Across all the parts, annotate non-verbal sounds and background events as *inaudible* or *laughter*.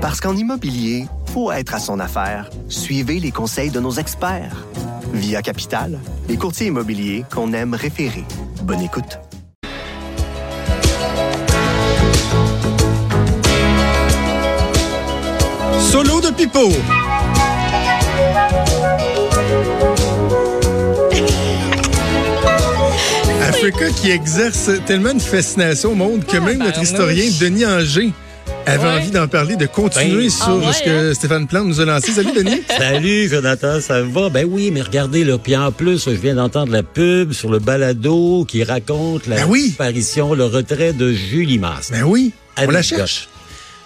Parce qu'en immobilier, faut être à son affaire. Suivez les conseils de nos experts. Via Capital, les courtiers immobiliers qu'on aime référer. Bonne écoute. Solo de Pipo. *laughs* Africa qui exerce tellement une fascination au monde que Ah, même notre ben, historien. Denis Anger avait Ouais. envie d'en parler, de continuer Ben, sur ah ouais, ce que hein? Stéphane Plante nous a lancé. Salut Denis. *laughs* Salut Jonathan, ça va? Ben oui, mais regardez là, puis en plus, je viens d'entendre la pub sur le balado qui raconte la Ben oui. disparition, le retrait de Julie Masse. Ben oui, on la cherche.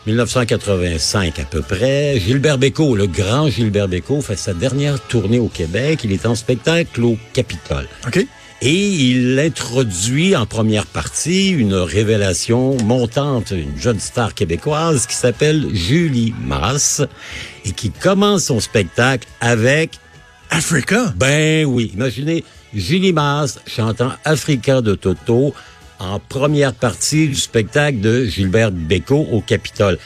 1985 à peu près. Gilbert Bécaud, le grand Gilbert Bécaud, fait sa dernière tournée au Québec. Il est en spectacle au Capitole. OK. Et il introduit en première partie une révélation montante, une jeune star québécoise qui s'appelle Julie Masse et qui commence son spectacle avec Africa. ben oui, imaginez Julie Masse chantant Africa de Toto en première partie du spectacle de Gilbert Bécaud au Capitole.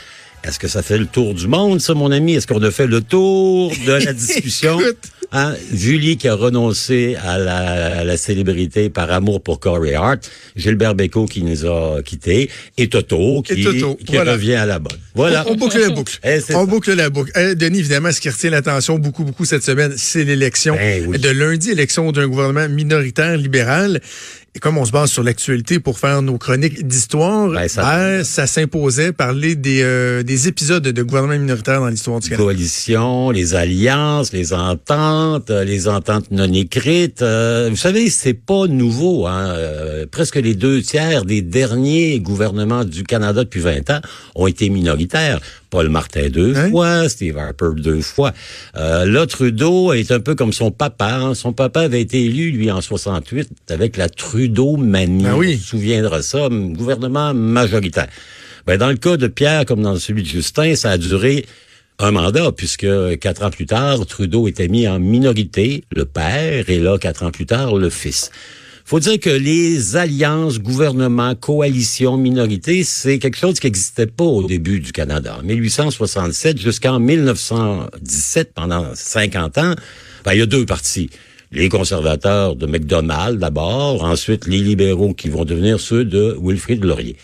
Est-ce que ça fait le tour du monde, ça, mon ami? Est-ce qu'on a fait le tour de la *laughs* discussion? Écoute. Hein, Julie qui a renoncé à la, à la célébrité par amour pour Corey Hart, Gilbert Bécaud qui nous a quittés, et Toto qui, Et Toto, qui voilà. revient à la bonne. Voilà. On, on boucle la boucle. Eh, on ça. boucle la boucle. Eh, Denis, évidemment, ce qui retient l'attention beaucoup, beaucoup cette semaine, c'est l'élection Ben oui. de lundi, élection d'un gouvernement minoritaire libéral. Et comme on se base sur l'actualité pour faire nos chroniques d'histoire, Ben, ça- ben, ça s'imposait parler des, euh, des épisodes de gouvernement minoritaire dans l'histoire du Canada. coalitions, les alliances, les ententes, euh, les ententes non écrites. euh, vous savez, c'est pas nouveau. Hein? euh, presque les deux tiers des derniers gouvernements du Canada depuis 20 ans ont été minoritaires. Paul Martin deux Hein? fois, Steve Harper deux fois. Euh, là, Trudeau est un peu comme son papa. hein. Son papa avait été élu, lui, en 68, avec la Trudeau-manie. Ben oui. On se souviendra ça, un gouvernement majoritaire. Ben, dans le cas de Pierre, comme dans celui de Justin, ça a duré un mandat, puisque quatre ans plus tard, Trudeau était mis en minorité, le père, et là, quatre ans plus tard, le fils. Faut dire que les alliances, gouvernements, coalitions, minorités, c'est quelque chose qui n'existait pas au début du Canada. En 1867 jusqu'en 1917, pendant 50 ans, ben, il y a deux partis. Les conservateurs de McDonald d'abord, ensuite les libéraux qui vont devenir ceux de Wilfrid Laurier.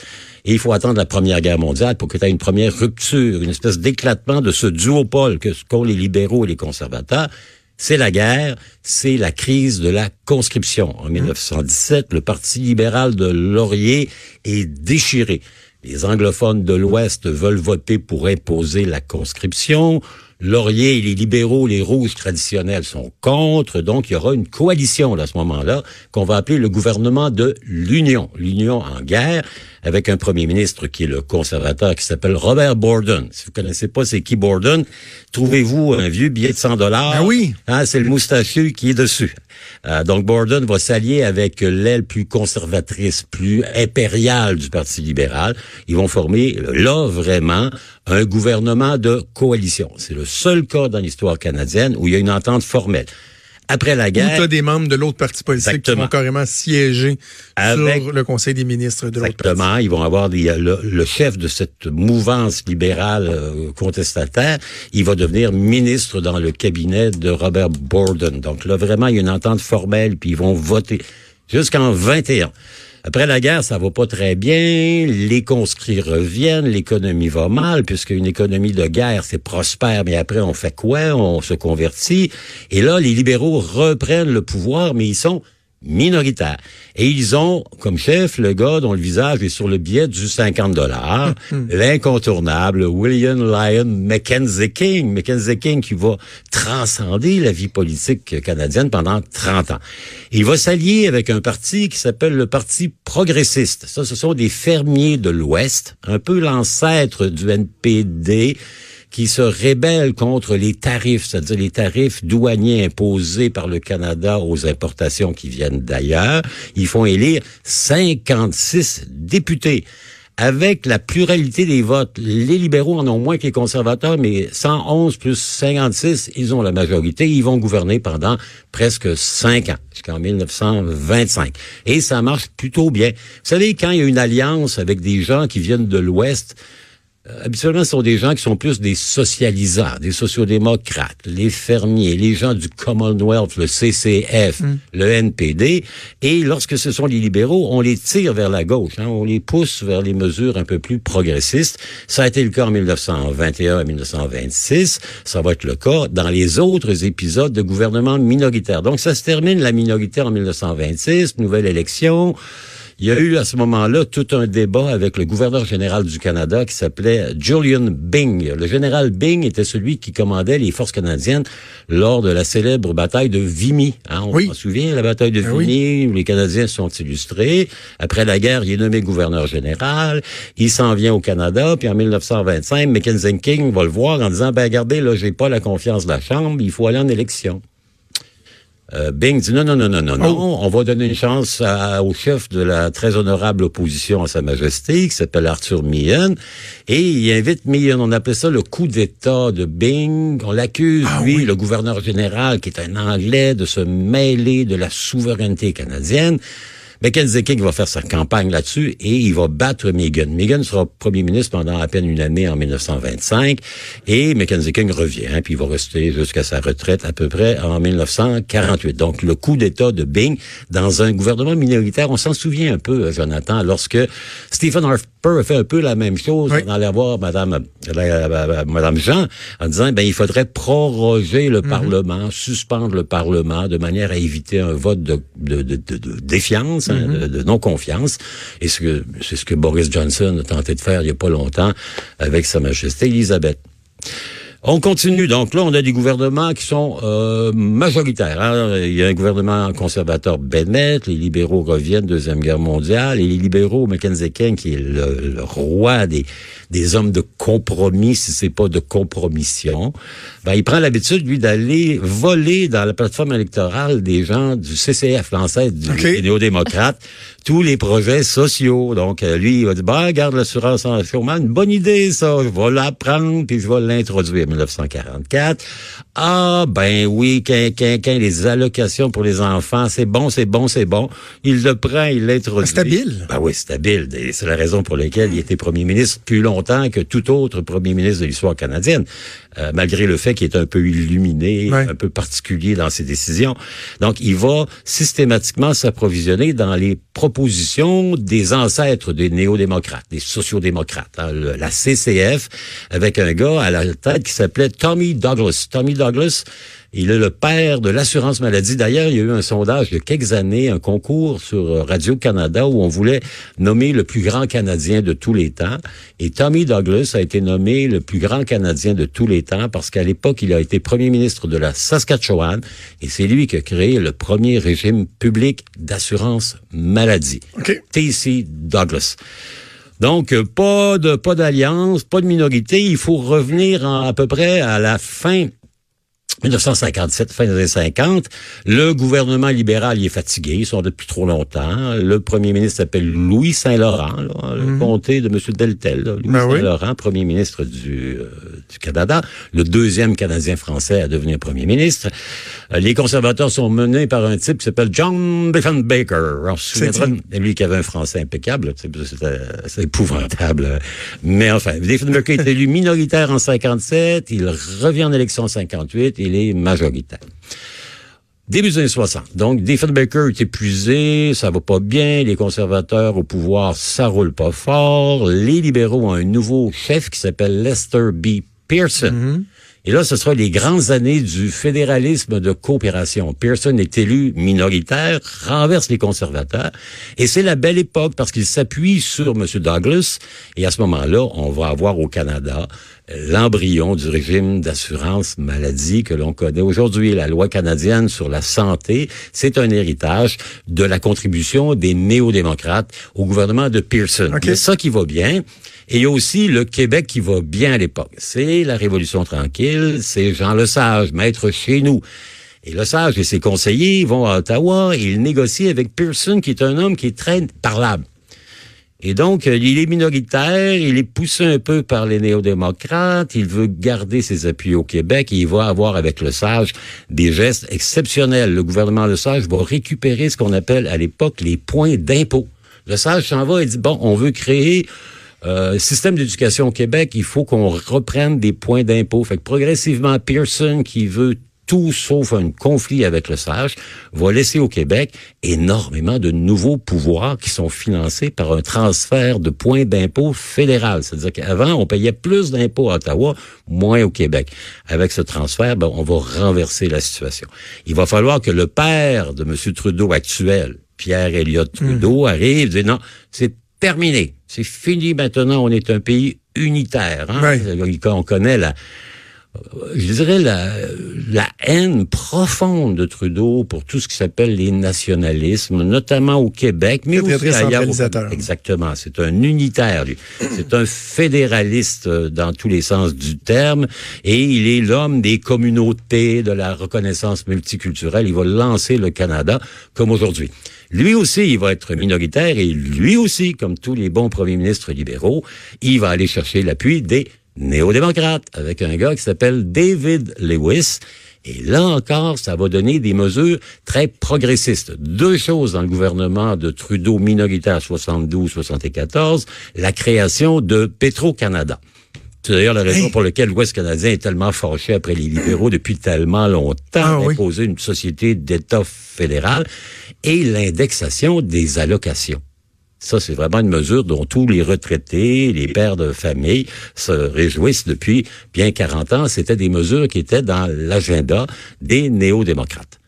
Et il faut attendre la Première Guerre mondiale pour que tu aies une première rupture, une espèce d'éclatement de ce duopole que qu'ont les libéraux et les conservateurs. C'est la guerre, c'est la crise de la conscription. En 1917, le Parti libéral de Laurier est déchiré. Les anglophones de l'Ouest veulent voter pour imposer la conscription. Laurier et les libéraux, les rouges traditionnels sont contre. Donc, il y aura une coalition à ce moment-là qu'on va appeler le gouvernement de l'Union. L'Union en guerre avec un premier ministre qui est le conservateur qui s'appelle Robert Borden. Si vous connaissez pas c'est qui Borden, trouvez-vous un vieux billet de 100 dollars. Ben oui. Hein, c'est le moustachu qui est dessus. Euh, donc Borden va s'allier avec l'aile plus conservatrice, plus impériale du Parti libéral. Ils vont former là vraiment un gouvernement de coalition. C'est le seul cas dans l'histoire canadienne où il y a une entente formelle. Après la guerre, as des membres de l'autre parti politique Exactement. qui vont carrément siéger Avec- sur le Conseil des ministres de l'autre parti. Exactement. Ils vont avoir des, le, le chef de cette mouvance libérale euh, contestataire. Il va devenir ministre dans le cabinet de Robert Borden. Donc là, vraiment, il y a une entente formelle, puis ils vont voter jusqu'en 21. Après la guerre, ça va pas très bien. Les conscrits reviennent, l'économie va mal, puisque une économie de guerre, c'est prospère, mais après, on fait quoi? On se convertit. Et là, les libéraux reprennent le pouvoir, mais ils sont minoritaires. Et ils ont comme chef le gars dont le visage est sur le billet du 50 dollars, *laughs* l'incontournable William Lyon Mackenzie King. Mackenzie King qui va transcender la vie politique canadienne pendant 30 ans. Il va s'allier avec un parti qui s'appelle le Parti progressiste. Ça, ce sont des fermiers de l'Ouest, un peu l'ancêtre du NPD qui se rebellent contre les tarifs, c'est-à-dire les tarifs douaniers imposés par le Canada aux importations qui viennent d'ailleurs. Ils font élire 56 députés. Avec la pluralité des votes, les libéraux en ont moins que les conservateurs, mais 111 plus 56, ils ont la majorité. Ils vont gouverner pendant presque cinq ans, jusqu'en 1925. Et ça marche plutôt bien. Vous savez, quand il y a une alliance avec des gens qui viennent de l'Ouest, habituellement, ce sont des gens qui sont plus des socialisants, des sociodémocrates, les fermiers, les gens du Commonwealth, le CCF, mm. le NPD. Et lorsque ce sont les libéraux, on les tire vers la gauche, hein, on les pousse vers les mesures un peu plus progressistes. Ça a été le cas en 1921 et 1926. Ça va être le cas dans les autres épisodes de gouvernement minoritaire. Donc, ça se termine la minorité en 1926, nouvelle élection. Il y a eu à ce moment-là tout un débat avec le gouverneur général du Canada qui s'appelait Julian Byng. Le général Byng était celui qui commandait les forces canadiennes lors de la célèbre bataille de Vimy. Hein, on se souvient, la bataille de ben Vimy, où les Canadiens sont illustrés. Après la guerre, il est nommé gouverneur général. Il s'en vient au Canada, puis en 1925, Mackenzie King va le voir en disant, ben regardez, là, j'ai pas la confiance de la Chambre, il faut aller en élection. Euh, Bing dit non, non, non, non, non, non, oh. on va donner une chance au chef de la très honorable opposition à Sa Majesté, qui s'appelle Arthur Meehan, et il invite Meehan, on appelle ça le coup d'État de Bing, on l'accuse, ah lui, le gouverneur général, qui est un Anglais, de se mêler de la souveraineté canadienne. Mackenzie King va faire sa campagne là-dessus et il va battre Megan. Megan sera premier ministre pendant à peine une année en 1925 et Mackenzie King revient, puis il va rester jusqu'à sa retraite à peu près en 1948. Donc le coup d'État de Bing dans un gouvernement minoritaire, on s'en souvient un peu, Jonathan, lorsque Stephen Harper a fait un peu la même chose. On allait voir Madame, Madame Jean en disant, ben il faudrait proroger le mhm. Parlement, suspendre le Parlement de manière à éviter un vote de, de, de, de défiance Mm-hmm. de, non-confiance. Et c'est ce que Boris Johnson a tenté de faire il n'y a pas longtemps avec Sa Majesté Elisabeth. On continue. Donc là, on a des gouvernements qui sont euh, majoritaires. Hein. Il y a un gouvernement conservateur Bennett, les libéraux reviennent, Deuxième Guerre mondiale, et les libéraux, Mackenzie King, qui est le, roi des, des hommes de compromis, si c'est pas de compromission, ben, il prend l'habitude, lui, d'aller voler dans la plateforme électorale des gens du CCF, l'ancêtre du okay. néo-démocrate, *laughs* tous les projets sociaux. Donc, euh, lui, il va dire, bah, garde l'assurance en chômage, une bonne idée, ça. Je vais l'apprendre, puis je vais l'introduire. 1944. Ah, ben oui, quand, les allocations pour les enfants, c'est bon, c'est bon, c'est bon. Il le prend, il l'introduit. Stable? Ben oui, stable. C'est la raison pour laquelle il était premier ministre plus longtemps que tout autre premier ministre de l'histoire canadienne. Euh, malgré le fait qu'il est un peu illuminé, un peu particulier dans ses décisions. Donc, il va systématiquement s'approvisionner dans les propositions des ancêtres des néo-démocrates, des sociodémocrates. Hein, la CCF, avec un gars à la tête qui s'appelait Tommy Douglas. Tommy Douglas, il est le père de l'assurance maladie. D'ailleurs, il y a eu un sondage il y a quelques années, un concours sur Radio-Canada où on voulait nommer le plus grand Canadien de tous les temps. Et Tommy Douglas a été nommé le plus grand Canadien de tous les temps parce qu'à l'époque, il a été premier ministre de la Saskatchewan et c'est lui qui a créé le premier régime public d'assurance maladie. T.C. Douglas. Donc, pas de pas d'alliance, pas de minorité. Il faut revenir à peu près à la fin 1957, fin des années 50, le gouvernement libéral y est fatigué, ils sont depuis trop longtemps. Le premier ministre s'appelle Louis Saint-Laurent, le mhm. comté de M. Deltel, Louis ben Saint-Laurent, premier ministre du, euh, du Canada, le deuxième Canadien français à devenir premier ministre. Euh, les conservateurs sont menés par un type qui s'appelle John Diefenbaker. On lui qui avait un français impeccable, c'est épouvantable. Mais enfin, Diefenbaker est élu minoritaire en 57, il revient en élection en 58, il est majoritaire. Début des années 60. Donc, Diefenbaker est épuisé, ça va pas bien, les conservateurs au pouvoir, ça roule pas fort, les libéraux ont un nouveau chef qui s'appelle Lester B. Pearson. Mm-hmm. Et là, ce sera les grandes années du fédéralisme de coopération. Pearson est élu minoritaire, renverse les conservateurs, et c'est la belle époque parce qu'il s'appuie sur M. Douglas, et à ce moment-là, on va avoir au Canada l'embryon du régime d'assurance maladie que l'on connaît aujourd'hui. La loi canadienne sur la santé, c'est un héritage de la contribution des néo-démocrates au gouvernement de Pearson. C'est ça qui va bien. Et il y a aussi le Québec qui va bien à l'époque. C'est la Révolution tranquille, c'est Jean Lesage, maître chez nous. Et Lesage et ses conseillers vont à Ottawa et ils négocient avec Pearson, qui est un homme qui est très parlable. Et donc, euh, il est minoritaire, il est poussé un peu par les néo-démocrates, il veut garder ses appuis au Québec et il va avoir avec le Sage des gestes exceptionnels. Le gouvernement Le Sage va récupérer ce qu'on appelle à l'époque les points d'impôt. Le Sage s'en va et dit, bon, on veut créer Euh, système d'éducation au Québec, il faut qu'on reprenne des points d'impôt. Fait que progressivement, Pearson, qui veut tout sauf un conflit avec le SAGE, va laisser au Québec énormément de nouveaux pouvoirs qui sont financés par un transfert de points d'impôt fédéral. C'est-à-dire qu'avant, on payait plus d'impôts à Ottawa, moins au Québec. Avec ce transfert, ben, on va renverser la situation. Il va falloir que le père de M. Trudeau actuel, Pierre Elliott Trudeau, arrive et dit non, c'est terminé. C'est fini maintenant, on est un pays unitaire. Hein? On connaît la je dirais, la, la haine profonde de Trudeau pour tout ce qui s'appelle les nationalismes, notamment au Québec, mais aussi ailleurs. Exactement. C'est un unitaire, lui. C'est un fédéraliste euh, dans tous les sens du terme, et il est l'homme des communautés, de la reconnaissance multiculturelle. Il va lancer le Canada comme aujourd'hui. Lui aussi, il va être minoritaire, et lui aussi, comme tous les bons premiers ministres libéraux, il va aller chercher l'appui des néo-démocrate avec un gars qui s'appelle David Lewis. Et là encore, ça va donner des mesures très progressistes. Deux choses dans le gouvernement de Trudeau minoritaire 72-74, la création de Petro-Canada. C'est d'ailleurs la raison pour laquelle l'Ouest canadien est tellement fâché après les libéraux depuis tellement longtemps ah, d'imposer une société d'État fédéral et l'indexation des allocations. Ça, c'est vraiment une mesure dont tous les retraités, les pères de famille se réjouissent depuis bien 40 ans. C'était des mesures qui étaient dans l'agenda des néo-démocrates.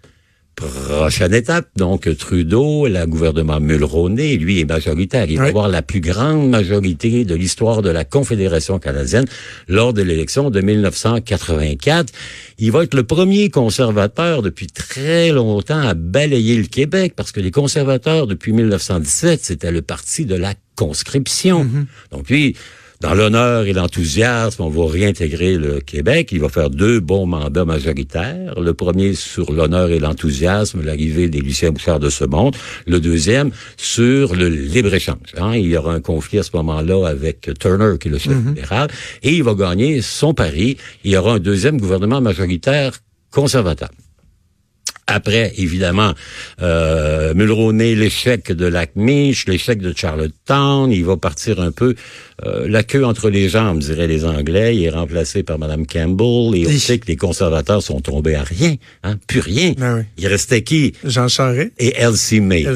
Prochaine étape, donc Trudeau, le gouvernement Mulroney, lui est majoritaire. Il va avoir la plus grande majorité de l'histoire de la Confédération canadienne lors de l'élection de 1984. Il va être le premier conservateur depuis très longtemps à balayer le Québec parce que les conservateurs depuis 1917, c'était le parti de la conscription. Mm-hmm. Donc lui, dans l'honneur et l'enthousiasme, on va réintégrer le Québec. Il va faire deux bons mandats majoritaires. Le premier sur l'honneur et l'enthousiasme, l'arrivée des Lucien Bouchard de ce monde. Le deuxième sur le libre-échange. Hein. Il y aura un conflit à ce moment-là avec Turner, qui est le chef mm-hmm. fédéral, et il va gagner son pari. Il y aura un deuxième gouvernement majoritaire conservateur. Après, évidemment, euh, Mulroney, l'échec de Lac-Mich, l'échec de Charlottetown, il va partir un peu euh, la queue entre les jambes, diraient les Anglais. Il est remplacé par Mme Campbell. Et on sait que les conservateurs sont tombés à rien, hein, plus rien. Ben il restait qui? Jean Charest. Et Elsie May.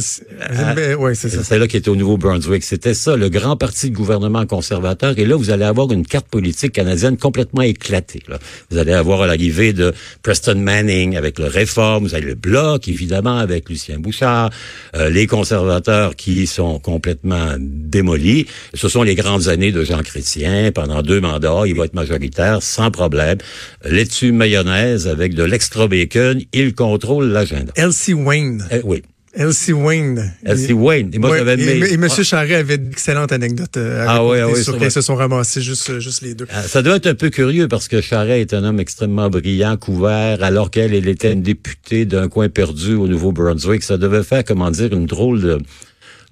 Ah, ben, oui, c'est ça. C'est là qui était au Nouveau-Brunswick. C'était ça, le grand parti de gouvernement conservateur. Et là, vous allez avoir une carte politique canadienne complètement éclatée. Là. Vous allez avoir l'arrivée de Preston Manning avec le Réforme. Vous avez le Bloc, évidemment, avec Lucien Bouchard. Euh, les conservateurs qui sont complètement démolis. Ce sont les grandes années de Jean Chrétien. Pendant deux mandats, il va être majoritaire sans problème. Laitue mayonnaise avec de l'extra bacon, il contrôle l'agenda. Elsie Wayne. Eh, oui. Elsie Wayne. Elsie Wayne. Et moi, j'avais et, et, M. Charret avait d'excellentes anecdotes euh, ah, oui, ah oui, sur qu'ils se sont ramassés juste, juste les deux. Ah, ça doit être un peu curieux parce que Charret est un homme extrêmement brillant, couvert, alors qu'elle, elle était une députée d'un coin perdu au Nouveau-Brunswick. Ça devait faire, comment dire, une drôle de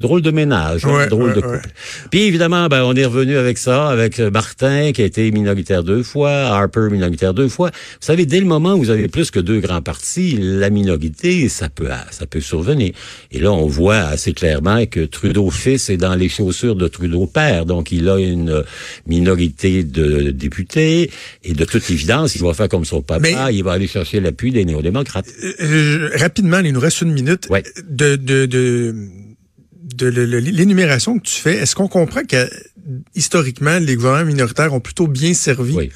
drôle de ménage, hein, drôle de couple. Puis évidemment, ben, on est revenu avec ça, avec euh, Martin qui a été minoritaire deux fois, Harper minoritaire deux fois. Vous savez, dès le moment où vous avez plus que deux grands partis, la minorité, ça peut, ça peut survenir. Et là, on voit assez clairement que Trudeau fils est dans les chaussures de Trudeau père, donc il a une minorité de députés et de toute évidence, il va faire comme son papa, il va aller chercher l'appui des néo-démocrates. Euh, euh, rapidement, il nous reste une minute. De, de, de de l'énumération que tu fais, est-ce qu'on comprend que historiquement, les gouvernements minoritaires ont plutôt bien servi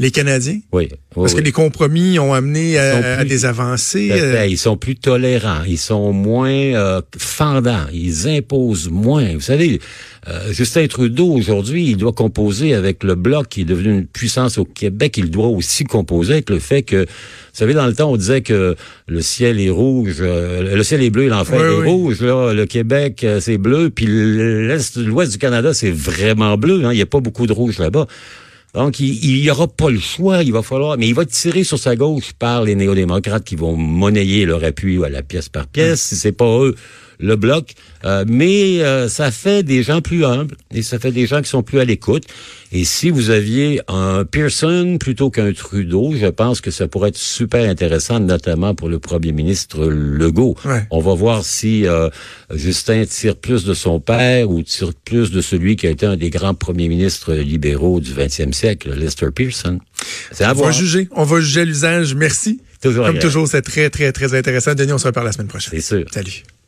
les Canadiens? Oui. Parce que les compromis ont amené à, des avancées. Euh, ils sont plus tolérants, ils sont moins euh, fendants, ils imposent moins. Vous savez, euh, Justin Trudeau, aujourd'hui, il doit composer avec le Bloc qui est devenu une puissance au Québec. Il doit aussi composer avec le fait que, vous savez, dans le temps, on disait que le ciel est rouge, euh, le ciel est bleu et l'enfer est rouge. Là, le Québec, euh, c'est bleu, puis l'est, l'ouest du Canada, c'est vraiment bleu. Hein. Il n'y a pas beaucoup de rouge là-bas. Donc, il n'y aura pas le choix, il va falloir, mais il va tirer sur sa gauche par les néo-démocrates qui vont monnayer leur appui à la pièce par pièce. Si c'est pas eux, le bloc, euh, mais euh, ça fait des gens plus humbles et ça fait des gens qui sont plus à l'écoute. Et si vous aviez un Pearson plutôt qu'un Trudeau, je pense que ça pourrait être super intéressant, notamment pour le premier ministre Legault. On va voir si euh, Justin tire plus de son père ou tire plus de celui qui a été un des grands premiers ministres libéraux du 20e siècle, Lester Pearson. C'est à on va juger. On va juger l'usage. Merci. Toujours Comme toujours, c'est très, très, très intéressant. Denis, on se reparle la semaine prochaine. C'est sûr. Salut.